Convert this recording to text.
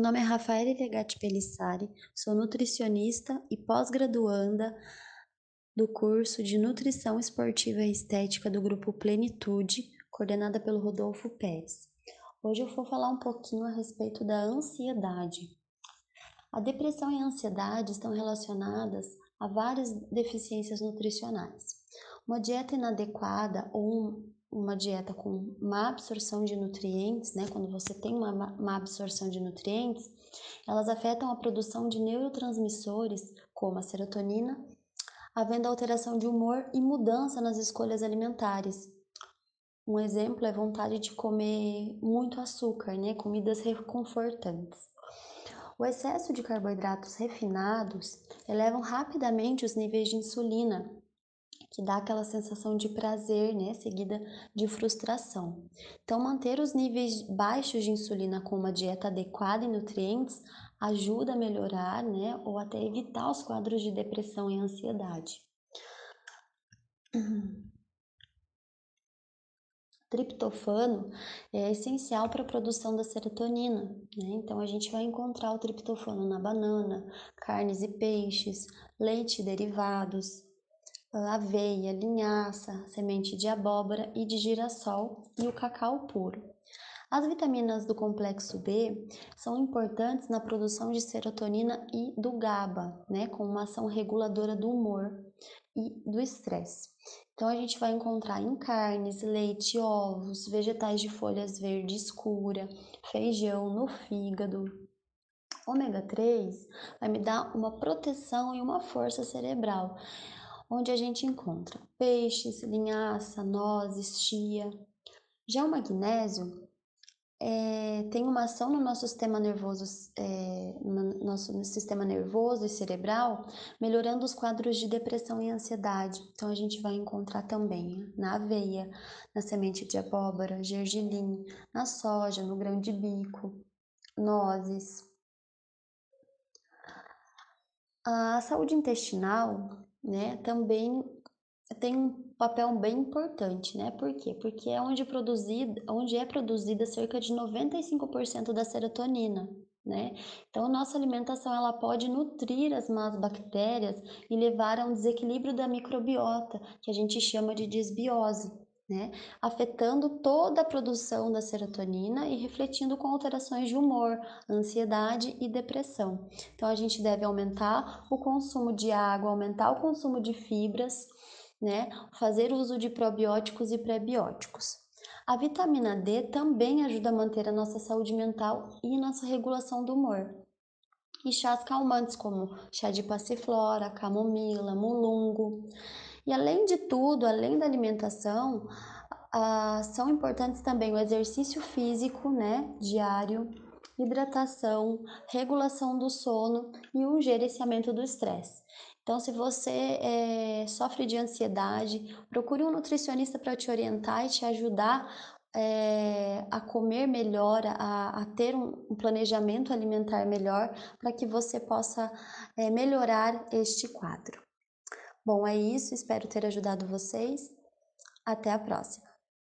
nome é Rafaela Legatti Pelissari, sou nutricionista e pós-graduanda do curso de Nutrição Esportiva e Estética do Grupo Plenitude, coordenada pelo Rodolfo Pérez. Hoje eu vou falar um pouquinho a respeito da ansiedade. A depressão e a ansiedade estão relacionadas a várias deficiências nutricionais. Uma dieta inadequada ou uma dieta com má absorção de nutrientes, né, quando você tem uma má absorção de nutrientes, elas afetam a produção de neurotransmissores como a serotonina, havendo alteração de humor e mudança nas escolhas alimentares. Um exemplo é vontade de comer muito açúcar, né, comidas reconfortantes. O excesso de carboidratos refinados elevam rapidamente os níveis de insulina, que dá aquela sensação de prazer, né, seguida de frustração. Então, manter os níveis baixos de insulina com uma dieta adequada e nutrientes ajuda a melhorar, né, ou até evitar os quadros de depressão e ansiedade. Triptofano é essencial para a produção da serotonina, né? Então a gente vai encontrar o triptofano na banana, carnes e peixes, leite e derivados, aveia, linhaça, semente de abóbora e de girassol e o cacau puro. As vitaminas do complexo B são importantes na produção de serotonina e do GABA, né, com uma ação reguladora do humor e do estresse. Então a gente vai encontrar em carnes, leite, ovos, vegetais de folhas verde escura, feijão, no fígado. Ômega 3 vai me dar uma proteção e uma força cerebral onde a gente encontra peixes, linhaça, nozes, chia. Já o magnésio é, tem uma ação no nosso sistema nervoso, é, no nosso sistema nervoso e cerebral, melhorando os quadros de depressão e ansiedade. Então a gente vai encontrar também na aveia, na semente de abóbora, gergelim, na soja, no grão de bico, nozes. A saúde intestinal né, também tem um papel bem importante, né? Por quê? Porque é onde, onde é produzida cerca de 95% da serotonina, né? Então, nossa alimentação ela pode nutrir as más bactérias e levar a um desequilíbrio da microbiota, que a gente chama de desbiose né? Afetando toda a produção da serotonina e refletindo com alterações de humor, ansiedade e depressão. Então a gente deve aumentar o consumo de água, aumentar o consumo de fibras, né? Fazer uso de probióticos e prebióticos. A vitamina D também ajuda a manter a nossa saúde mental e nossa regulação do humor. E chás calmantes como chá de passiflora, camomila, mulungo. E além de tudo, além da alimentação, ah, são importantes também o exercício físico, né, diário, hidratação, regulação do sono e o gerenciamento do estresse. Então, se você é, sofre de ansiedade, procure um nutricionista para te orientar e te ajudar é, a comer melhor, a, a ter um, um, planejamento alimentar melhor, para que você possa é, melhorar este quadro. Bom, é isso, espero ter ajudado vocês. Até a próxima!